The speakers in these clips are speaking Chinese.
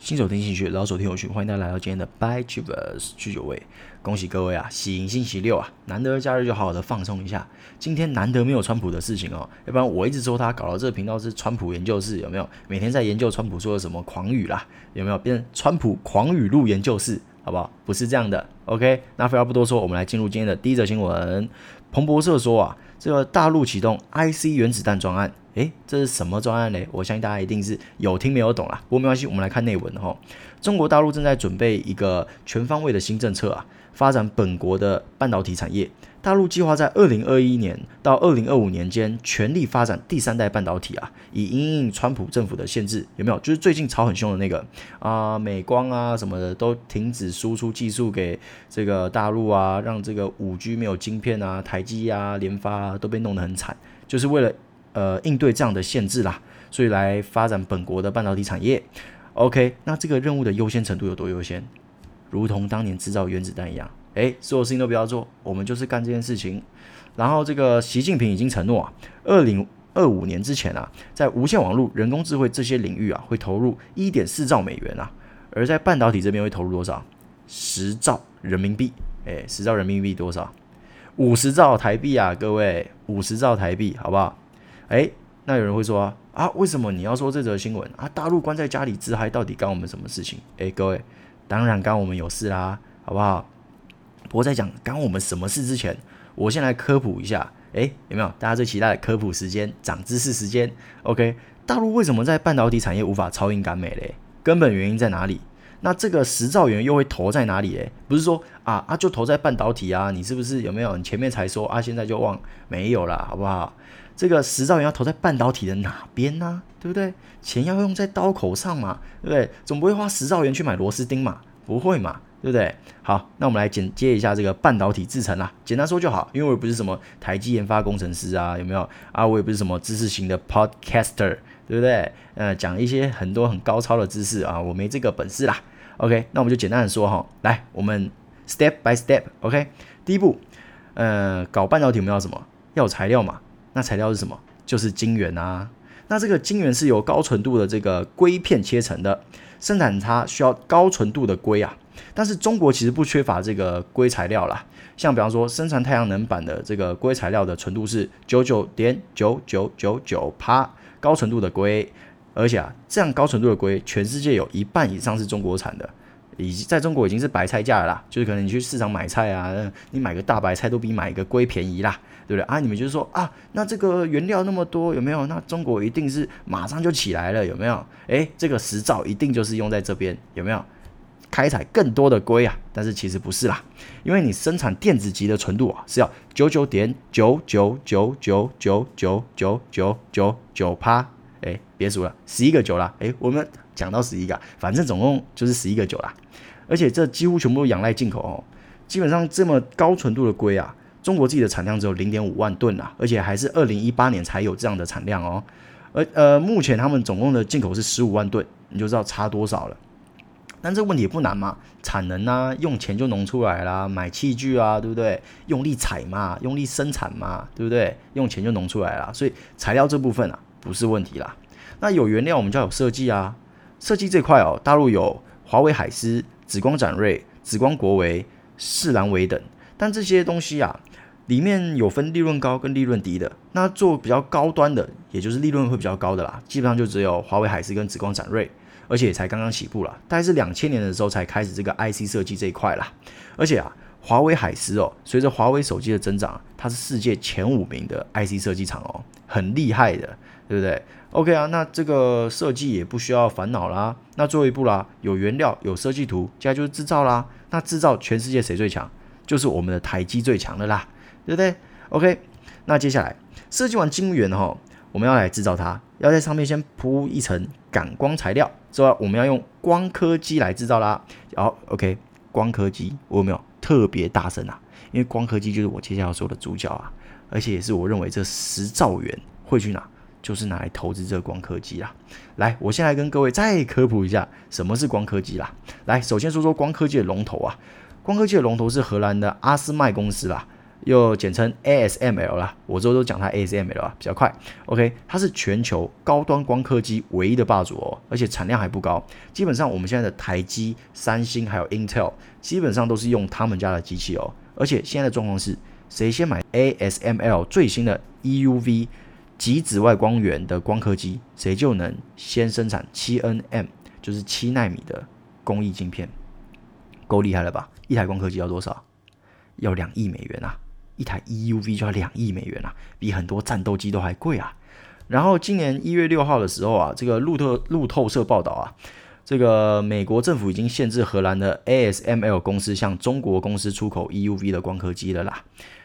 新手听兴趣，老手听有趣，欢迎大家来到今天的 By Chivers 去酒味。恭喜各位啊，喜迎星期六啊，难得假日就好好的放松一下。今天难得没有川普的事情哦，要不然我一直说他搞到这个频道是川普研究室，有没有？每天在研究川普说的什么狂语啦，有没有？变成川普狂语录研究室，好不好？不是这样的。OK，那废话不多说，我们来进入今天的第一则新闻。彭博社说啊，这个大陆启动 IC 原子弹专案。诶，这是什么专案呢？我相信大家一定是有听没有懂啦。不过没关系，我们来看内文哈。中国大陆正在准备一个全方位的新政策啊，发展本国的半导体产业。大陆计划在二零二一年到二零二五年间全力发展第三代半导体啊，以因应川普政府的限制，有没有？就是最近吵很凶的那个啊、美光啊什么的都停止输出技术给这个大陆啊，让这个五 G 没有晶片啊，台积啊、联发啊都被弄得很惨，就是为了。呃，应对这样的限制啦，所以来发展本国的半导体产业。OK，那这个任务的优先程度有多优先？如同当年制造原子弹一样，诶，所有事情都不要做，我们就是干这件事情。然后这个习近平已经承诺啊，二零二五年之前啊，在无线网络、人工智慧这些领域啊，会投入一点四兆美元啊，而在半导体这边会投入多少？十兆人民币。诶，十兆人民币多少？五十兆台币啊，各位，五十兆台币，好不好？哎，那有人会说啊，啊，为什么你要说这则新闻啊？大陆关在家里自嗨，到底干我们什么事情？哎，各位，当然干我们有事啦，好不好？不过在讲干我们什么事之前，我先来科普一下。哎，有没有大家最期待的科普时间、长知识时间？OK，大陆为什么在半导体产业无法超英赶美嘞？根本原因在哪里？那这个十兆元又会投在哪里嘞？不是说啊啊就投在半导体啊？你是不是有没有？你前面才说啊，现在就忘没有了，好不好？这个十兆元要投在半导体的哪边呢？对不对？钱要用在刀口上嘛，对不对？总不会花十兆元去买螺丝钉嘛？不会嘛，对不对？好，那我们来简介一下这个半导体制程啦，简单说就好，因为我也不是什么台积研发工程师啊，有没有啊？我也不是什么知识型的 podcaster，对不对？呃，讲一些很多很高超的知识啊，我没这个本事啦。OK，那我们就简单的说哈，来，我们 step by step，OK，第一步，呃，搞半导体我们要什么？要有材料嘛。那材料是什么？就是晶圆啊。那这个晶圆是由高纯度的这个硅片切成的，生产它需要高纯度的硅啊。但是中国其实不缺乏这个硅材料啦，像比方说生产太阳能板的这个硅材料的纯度是九九点九九九九趴高纯度的硅，而且啊，这样高纯度的硅，全世界有一半以上是中国产的。已经在中国已经是白菜价了啦，就是可能你去市场买菜啊，你买个大白菜都比买一个硅便宜啦，对不对啊？你们就是说啊，那这个原料那么多有没有？那中国一定是马上就起来了有没有？诶，这个十兆一定就是用在这边有没有？开采更多的硅啊？但是其实不是啦，因为你生产电子级的纯度啊是要九九点九九九九九九九九九九趴，诶，别数了，十一个九啦，诶，我们讲到十一个，反正总共就是十一个九啦。而且这几乎全部都仰赖进口哦，基本上这么高纯度的硅啊，中国自己的产量只有零点五万吨啊，而且还是二零一八年才有这样的产量哦。而呃，目前他们总共的进口是十五万吨，你就知道差多少了。但这个问题也不难嘛，产能啊，用钱就弄出来啦，买器具啊，对不对？用力采嘛，用力生产嘛，对不对？用钱就弄出来了，所以材料这部分啊不是问题啦。那有原料，我们就要有设计啊，设计这块哦，大陆有华为海思。紫光展锐、紫光国维、世兰微等，但这些东西啊，里面有分利润高跟利润低的。那做比较高端的，也就是利润会比较高的啦，基本上就只有华为海思跟紫光展锐，而且也才刚刚起步啦，大概是两千年的时候才开始这个 IC 设计这一块啦。而且啊，华为海思哦，随着华为手机的增长，它是世界前五名的 IC 设计厂哦，很厉害的，对不对？OK 啊，那这个设计也不需要烦恼啦。那最后一步啦，有原料，有设计图，接下来就是制造啦。那制造全世界谁最强？就是我们的台积最强的啦，对不对？OK，那接下来设计完晶圆后，我们要来制造它，要在上面先铺一层感光材料，之后我们要用光刻机来制造啦。好，OK，光刻机我有没有特别大声啊？因为光刻机就是我接下来要说的主角啊，而且也是我认为这十兆元会去哪？就是拿来投资这个光刻机啦。来，我先来跟各位再科普一下什么是光刻机啦。来，首先说说光刻机的龙头啊，光刻机的龙头是荷兰的阿斯麦公司啦。又简称 ASML 啦，我之后都讲它 ASML 啊，比较快。OK，它是全球高端光刻机唯一的霸主哦，而且产量还不高。基本上我们现在的台积、三星还有 Intel，基本上都是用他们家的机器哦。而且现在的状况是，谁先买 ASML 最新的 EUV 极紫外光源的光刻机，谁就能先生产七 nm，就是七纳米的工艺晶片，够厉害了吧？一台光刻机要多少？要两亿美元啊！一台 EUV 就要两亿美元啊，比很多战斗机都还贵啊。然后今年一月六号的时候啊，这个路透路透社报道啊，这个美国政府已经限制荷兰的 ASML 公司向中国公司出口 EUV 的光刻机了啦，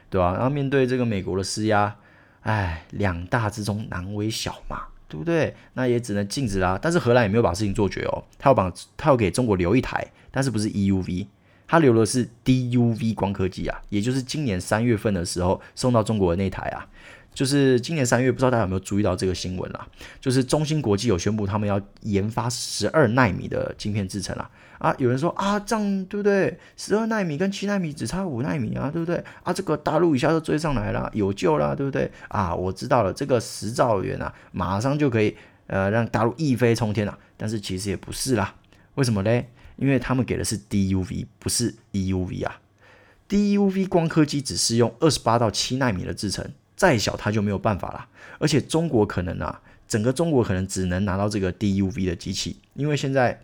对吧？然后面对这个美国的施压，哎，两大之中难为小嘛，对不对？那也只能禁止啦。但是荷兰也没有把事情做绝哦，他要把他要给中国留一台，但是不是 EUV。他留的是 DUV 光刻机啊，也就是今年三月份的时候送到中国的那台啊，就是今年三月，不知道大家有没有注意到这个新闻啦？就是中芯国际有宣布他们要研发十二纳米的晶片制程啊，啊，有人说啊，这样对不对？十二纳米跟七纳米只差五纳米啊，对不对？啊，这个大陆一下就追上来了，有救了，对不对？啊，我知道了，这个十兆元啊，马上就可以呃让大陆一飞冲天了，但是其实也不是啦，为什么嘞？因为他们给的是 DUV，不是 EUV 啊。DUV 光刻机只适用二十八到七纳米的制程，再小它就没有办法了。而且中国可能啊，整个中国可能只能拿到这个 DUV 的机器，因为现在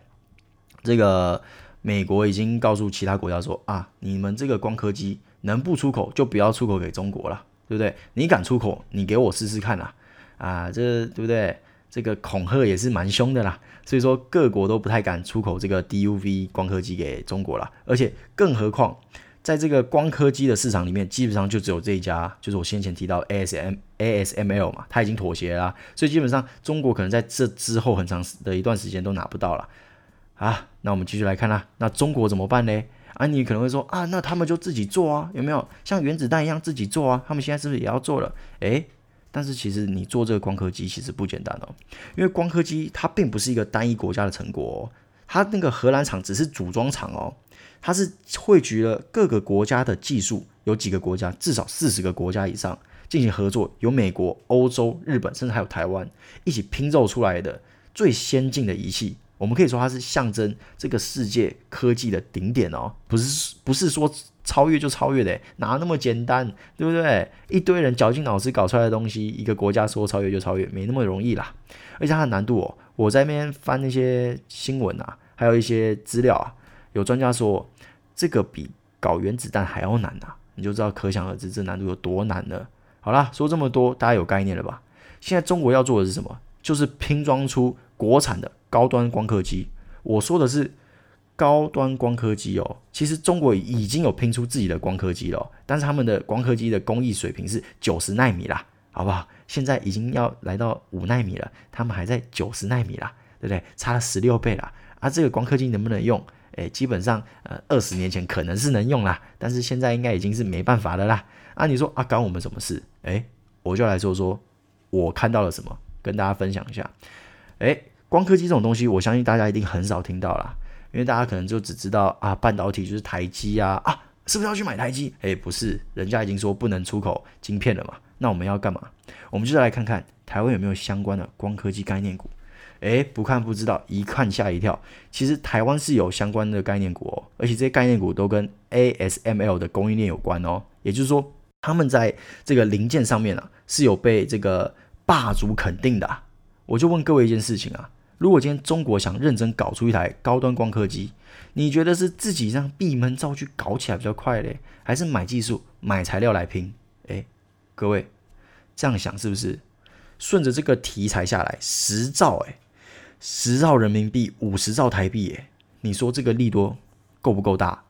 这个美国已经告诉其他国家说啊，你们这个光刻机能不出口就不要出口给中国了，对不对？你敢出口，你给我试试看啊，啊，这对不对？这个恐吓也是蛮凶的啦，所以说各国都不太敢出口这个 DUV 光刻机给中国了，而且更何况在这个光刻机的市场里面，基本上就只有这一家，就是我先前提到 ASM ASML 嘛，它已经妥协了，所以基本上中国可能在这之后很长的一段时间都拿不到了啊。那我们继续来看啦，那中国怎么办呢？啊，你可能会说啊，那他们就自己做啊，有没有像原子弹一样自己做啊？他们现在是不是也要做了？诶。但是其实你做这个光刻机其实不简单哦，因为光刻机它并不是一个单一国家的成果哦，它那个荷兰厂只是组装厂哦，它是汇聚了各个国家的技术，有几个国家，至少四十个国家以上进行合作，有美国、欧洲、日本，甚至还有台湾一起拼凑出来的最先进的仪器。我们可以说它是象征这个世界科技的顶点哦，不是不是说超越就超越的，哪那么简单，对不对？一堆人绞尽脑汁搞出来的东西，一个国家说超越就超越，没那么容易啦。而且它的难度哦，我在那边翻那些新闻啊，还有一些资料啊，有专家说这个比搞原子弹还要难呐，你就知道可想而知这难度有多难了。好啦，说这么多，大家有概念了吧？现在中国要做的是什么？就是拼装出国产的高端光刻机。我说的是高端光刻机哦。其实中国已经有拼出自己的光刻机了，但是他们的光刻机的工艺水平是九十纳米啦，好不好？现在已经要来到五纳米了，他们还在九十纳米啦，对不对？差了十六倍啦。啊，这个光刻机能不能用？诶，基本上呃，二十年前可能是能用啦，但是现在应该已经是没办法的啦。啊，你说啊，关我们什么事？诶，我就来说说我看到了什么。跟大家分享一下，诶，光刻机这种东西，我相信大家一定很少听到啦，因为大家可能就只知道啊，半导体就是台积啊，啊，是不是要去买台积？诶，不是，人家已经说不能出口晶片了嘛，那我们要干嘛？我们就来看看台湾有没有相关的光刻机概念股。诶，不看不知道，一看吓一跳，其实台湾是有相关的概念股哦，而且这些概念股都跟 ASML 的供应链有关哦，也就是说，他们在这个零件上面啊，是有被这个。霸主肯定的，我就问各位一件事情啊，如果今天中国想认真搞出一台高端光刻机，你觉得是自己让闭门造车搞起来比较快嘞，还是买技术、买材料来拼？诶，各位这样想是不是？顺着这个题材下来，十兆诶，十兆人民币，五十兆台币诶，你说这个利多够不够大？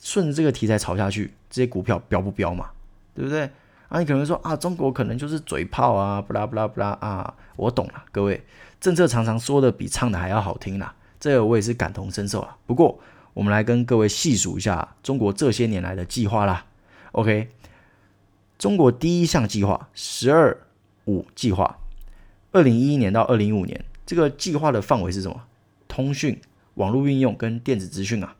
顺着这个题材炒下去，这些股票飙不飙嘛？对不对？啊，你可能说啊，中国可能就是嘴炮啊，不啦不啦不啦啊，我懂了，各位，政策常常说的比唱的还要好听啦，这个我也是感同身受啊。不过，我们来跟各位细数一下中国这些年来的计划啦。OK，中国第一项计划“十二五”计划，二零一一年到二零一五年，这个计划的范围是什么？通讯、网络运用跟电子资讯啊，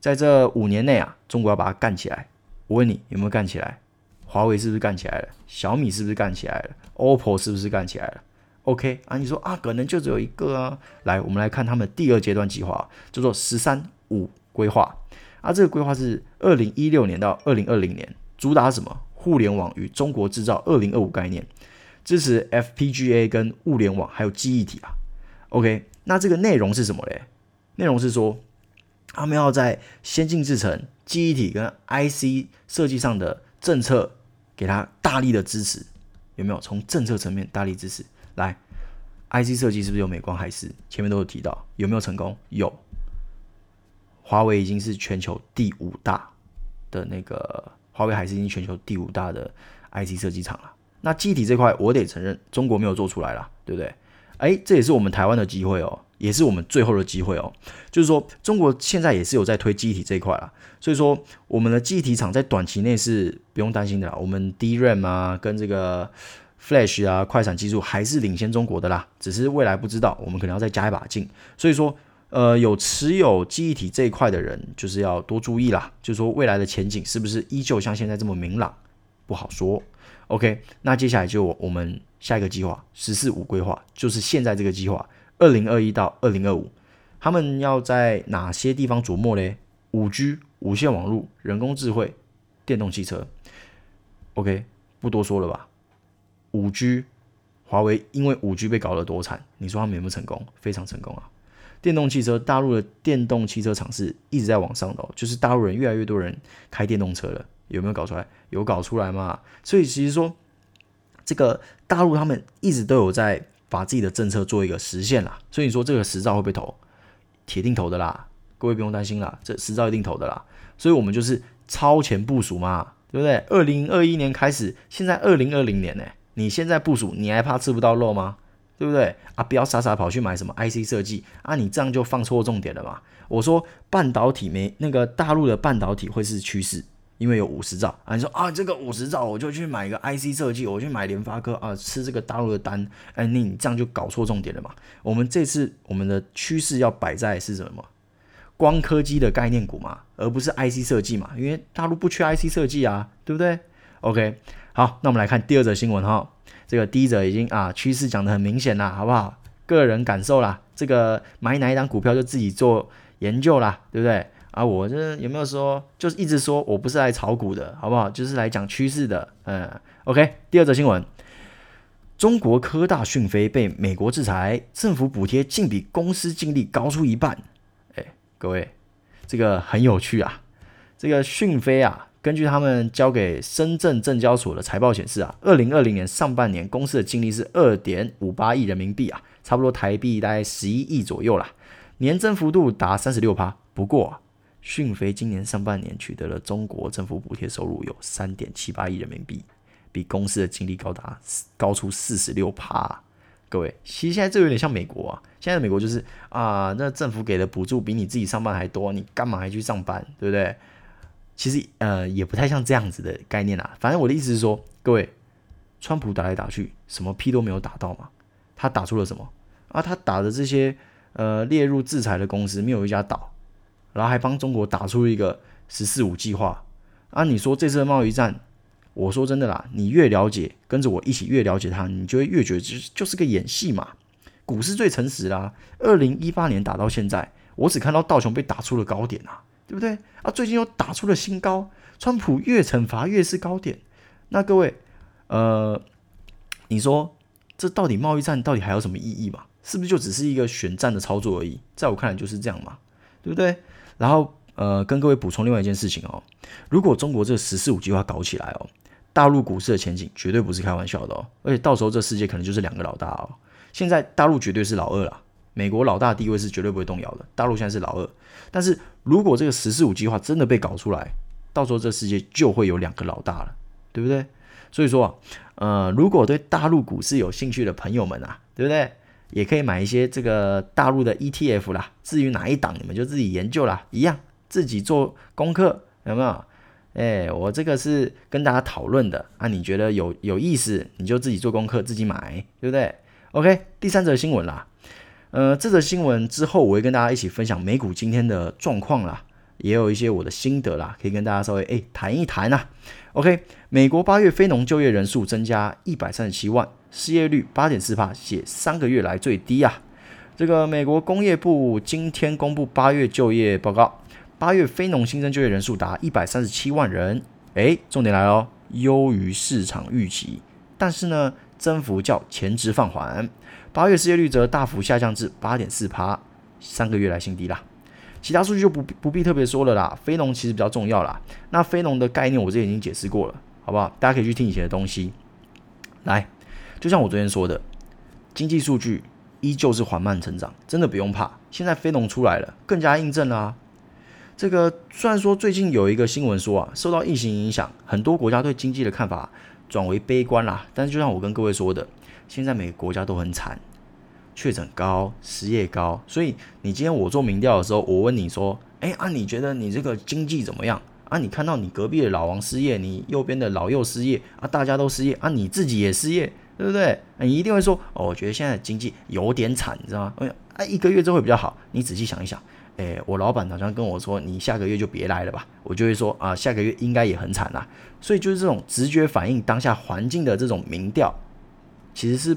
在这五年内啊，中国要把它干起来。我问你有没有干起来？华为是不是干起来了？小米是不是干起来了？OPPO 是不是干起来了？OK 啊，你说啊，可能就只有一个啊。来，我们来看他们第二阶段计划，叫做“十三五”规划。啊，这个规划是二零一六年到二零二零年，主打什么？互联网与中国制造二零二五概念，支持 FPGA 跟物联网还有记忆体啊。OK，那这个内容是什么嘞？内容是说，他们要在先进制程、记忆体跟 IC 设计上的政策。给他大力的支持，有没有？从政策层面大力支持来，IC 设计是不是有美光海思？前面都有提到，有没有成功？有。华为已经是全球第五大的那个，华为海思已经全球第五大的 IC 设计厂了。那记忆体这块，我得承认，中国没有做出来了，对不对？哎，这也是我们台湾的机会哦。也是我们最后的机会哦，就是说中国现在也是有在推记忆体这一块啦，所以说我们的记忆体厂在短期内是不用担心的啦，我们 DRAM 啊跟这个 Flash 啊快闪技术还是领先中国的啦，只是未来不知道，我们可能要再加一把劲，所以说呃有持有记忆体这一块的人就是要多注意啦，就是说未来的前景是不是依旧像现在这么明朗，不好说。OK，那接下来就我们下一个计划“十四五”规划，就是现在这个计划。二零二一到二零二五，他们要在哪些地方琢磨嘞？五 G、无线网络、人工智慧、电动汽车。OK，不多说了吧。五 G，华为因为五 G 被搞得多惨，你说他们有没有成功？非常成功啊！电动汽车，大陆的电动汽车厂是一直在往上的，就是大陆人越来越多人开电动车了，有没有搞出来？有搞出来嘛？所以其实说，这个大陆他们一直都有在。把自己的政策做一个实现啦，所以说这个十兆会不会投？铁定投的啦，各位不用担心啦，这十兆一定投的啦。所以我们就是超前部署嘛，对不对？二零二一年开始，现在二零二零年呢，你现在部署，你还怕吃不到肉吗？对不对？啊，不要傻傻跑去买什么 IC 设计啊，你这样就放错重点了嘛。我说半导体没那个大陆的半导体会是趋势。因为有五十兆啊，你说啊，这个五十兆我就去买一个 IC 设计，我去买联发科啊，吃这个大陆的单，哎，你你这样就搞错重点了嘛。我们这次我们的趋势要摆在是什么？光刻机的概念股嘛，而不是 IC 设计嘛，因为大陆不缺 IC 设计啊，对不对？OK，好，那我们来看第二则新闻哈，这个第一则已经啊趋势讲得很明显了，好不好？个人感受啦，这个买哪一档股票就自己做研究啦，对不对？啊，我这有没有说，就是一直说我不是来炒股的，好不好？就是来讲趋势的。嗯，OK。第二则新闻，中国科大讯飞被美国制裁，政府补贴竟比公司净利高出一半。哎，各位，这个很有趣啊。这个讯飞啊，根据他们交给深圳证交所的财报显示啊，二零二零年上半年公司的净利是二点五八亿人民币啊，差不多台币大概十一亿左右啦，年增幅度达三十六趴。不过，讯飞今年上半年取得了中国政府补贴收入有三点七八亿人民币，比公司的净利高达高出四十六趴。各位，其实现在这有点像美国啊，现在的美国就是啊，那政府给的补助比你自己上班还多，你干嘛还去上班，对不对？其实呃也不太像这样子的概念啊。反正我的意思是说，各位，川普打来打去，什么屁都没有打到嘛，他打出了什么啊？他打的这些呃列入制裁的公司，没有一家倒。然后还帮中国打出一个“十四五”计划啊！你说这次的贸易战，我说真的啦，你越了解，跟着我一起越了解它，你就会越觉得就是就是个演戏嘛。股市最诚实啦，二零一八年打到现在，我只看到道琼被打出了高点啊，对不对？啊，最近又打出了新高，川普越惩罚越是高点。那各位，呃，你说这到底贸易战到底还有什么意义嘛？是不是就只是一个选战的操作而已？在我看来就是这样嘛，对不对？然后，呃，跟各位补充另外一件事情哦，如果中国这个“十四五”计划搞起来哦，大陆股市的前景绝对不是开玩笑的哦，而且到时候这世界可能就是两个老大哦。现在大陆绝对是老二了，美国老大地位是绝对不会动摇的，大陆现在是老二。但是如果这个“十四五”计划真的被搞出来，到时候这世界就会有两个老大了，对不对？所以说啊，呃，如果对大陆股市有兴趣的朋友们啊，对不对？也可以买一些这个大陆的 ETF 啦，至于哪一档，你们就自己研究啦，一样自己做功课，有没有？哎，我这个是跟大家讨论的啊，你觉得有有意思，你就自己做功课，自己买，对不对？OK，第三则新闻啦，呃，这则新闻之后我会跟大家一起分享美股今天的状况啦。也有一些我的心得啦，可以跟大家稍微诶谈一谈啊。OK，美国八月非农就业人数增加一百三十七万，失业率八点四趴，写三个月来最低啊。这个美国工业部今天公布八月就业报告，八月非农新增就业人数达一百三十七万人，诶，重点来了，优于市场预期，但是呢，增幅较前值放缓。八月失业率则大幅下降至八点四趴，三个月来新低啦。其他数据就不不必特别说了啦，非农其实比较重要啦。那非农的概念我之前已经解释过了，好不好？大家可以去听以前的东西。来，就像我昨天说的，经济数据。依旧是缓慢成长，真的不用怕。现在非农出来了，更加印证了啊。这个虽然说最近有一个新闻说啊，受到疫情影响，很多国家对经济的看法转为悲观啦。但是就像我跟各位说的，现在每个国家都很惨，确诊高，失业高。所以你今天我做民调的时候，我问你说，哎啊，你觉得你这个经济怎么样啊？你看到你隔壁的老王失业，你右边的老右失业啊，大家都失业啊，你自己也失业。对不对？你一定会说，哦，我觉得现在经济有点惨，你知道吗？哎呀，啊，一个月之后会比较好。你仔细想一想，哎，我老板好像跟我说，你下个月就别来了吧。我就会说，啊，下个月应该也很惨啦。所以就是这种直觉反应当下环境的这种民调，其实是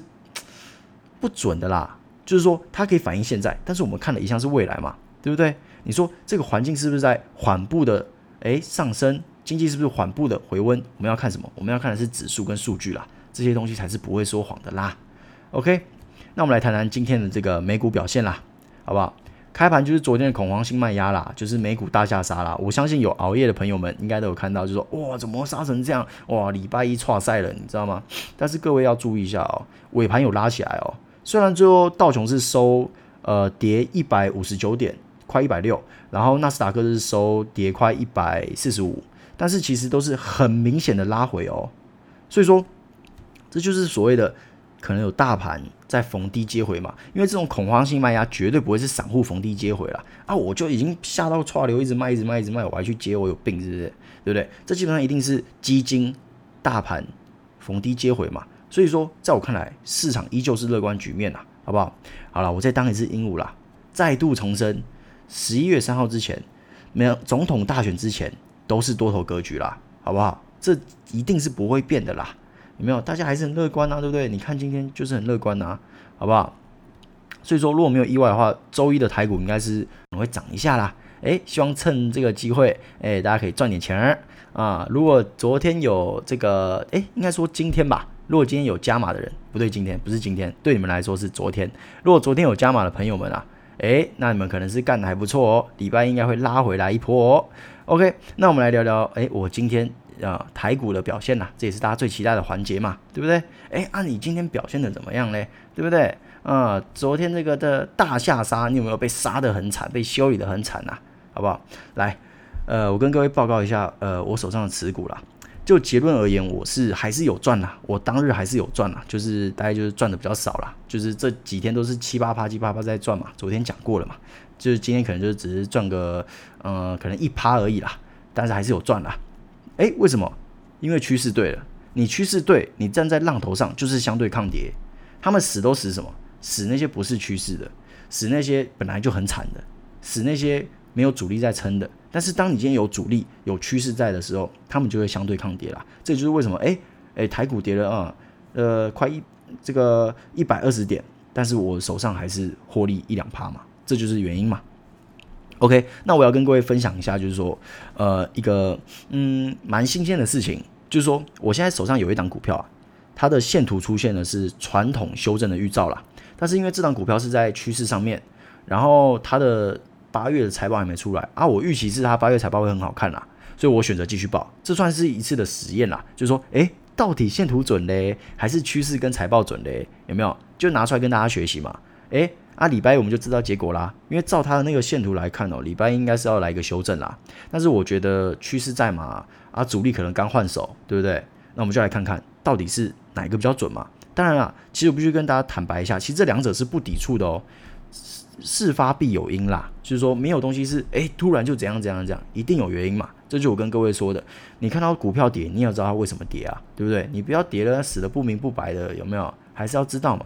不准的啦。就是说，它可以反映现在，但是我们看的一向是未来嘛，对不对？你说这个环境是不是在缓步的哎上升？经济是不是缓步的回温？我们要看什么？我们要看的是指数跟数据啦。这些东西才是不会说谎的啦。OK，那我们来谈谈今天的这个美股表现啦，好不好？开盘就是昨天的恐慌性卖压啦，就是美股大下杀啦。我相信有熬夜的朋友们应该都有看到，就说哇，怎么杀成这样？哇，礼拜一挫赛了，你知道吗？但是各位要注意一下哦，尾盘有拉起来哦。虽然最后道琼是收呃跌一百五十九点，快一百六，然后纳斯达克是收跌快一百四十五，但是其实都是很明显的拉回哦。所以说。这就是所谓的可能有大盘在逢低接回嘛，因为这种恐慌性卖压绝对不会是散户逢低接回了啊！我就已经吓到剉流，一直卖，一直卖，一直卖，我还去接，我有病是不是？对不对？这基本上一定是基金大盘逢低接回嘛。所以说，在我看来，市场依旧是乐观局面啦，好不好？好了，我再当一次鹦鹉啦，再度重申，十一月三号之前，没有总统大选之前，都是多头格局啦，好不好？这一定是不会变的啦。有没有？大家还是很乐观、啊，对不对？你看今天就是很乐观、啊，好不好？所以说，如果没有意外的话，周一的台股应该是会涨一下啦。诶，希望趁这个机会，诶，大家可以赚点钱啊。如果昨天有这个，诶，应该说今天吧。如果今天有加码的人，不对，今天不是今天，对你们来说是昨天。如果昨天有加码的朋友们啊，诶，那你们可能是干的还不错哦。礼拜应该会拉回来一波哦。OK，那我们来聊聊，诶，我今天。啊，台股的表现呐、这也是大家最期待的环节嘛，对不对？哎，啊，你今天表现的怎么样嘞？对不对？啊，昨天这个的大下杀，你有没有被杀的很惨，被修理的很惨呐、好不好？来，呃，我跟各位报告一下，呃，我手上的持股啦。就结论而言，我是还是有赚啦，我当日还是有赚啦，就是大概就是赚的比较少啦，就是这几天都是七八趴七八趴在赚嘛。昨天讲过了嘛，就是今天可能就只是赚个，呃，可能一趴而已啦，但是还是有赚啦。诶，为什么？因为趋势对了，你趋势对，你站在浪头上就是相对抗跌。他们死都死什么？死那些不是趋势的，死那些本来就很惨的，死那些没有主力在撑的。但是当你今天有主力、有趋势在的时候，他们就会相对抗跌啦。这就是为什么？诶诶，台股跌了啊，呃，快一这个一百二十点，但是我手上还是获利一两趴嘛，这就是原因嘛。OK，那我要跟各位分享一下，就是说，呃，一个嗯蛮新鲜的事情，就是说，我现在手上有一档股票啊，它的线图出现的是传统修正的预兆啦，但是因为这档股票是在趋势上面，然后它的八月的财报还没出来啊，我预期是它八月财报会很好看啦，所以我选择继续报，这算是一次的实验啦，就是说，诶，到底线图准嘞，还是趋势跟财报准嘞？有没有？就拿出来跟大家学习嘛，诶。啊，礼拜一我们就知道结果啦。因为照他的那个线图来看哦，礼拜应该是要来一个修正啦。但是我觉得趋势在嘛，啊，主力可能刚换手，对不对？那我们就来看看到底是哪一个比较准嘛。当然啦，其实我必须跟大家坦白一下，其实这两者是不抵触的哦。事发必有因啦，就是说没有东西是诶突然就怎样怎样怎样，一定有原因嘛。这就我跟各位说的，你看到股票跌，你要知道它为什么跌啊，对不对？你不要跌了死得不明不白的，有没有？还是要知道嘛，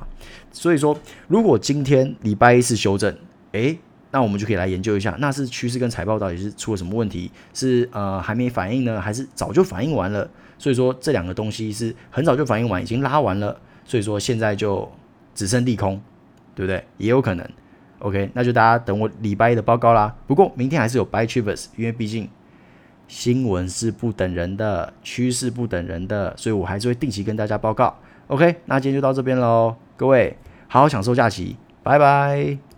所以说，如果今天礼拜一是修正，诶，那我们就可以来研究一下，那是趋势跟财报到底是出了什么问题？是呃还没反应呢，还是早就反应完了？所以说这两个东西是很早就反应完，已经拉完了，所以说现在就只剩利空，对不对？也有可能。OK，那就大家等我礼拜一的报告啦。不过明天还是有 Buy Travers，因为毕竟新闻是不等人的，趋势不等人的，所以我还是会定期跟大家报告。OK，那今天就到这边喽，各位好好享受假期，拜拜。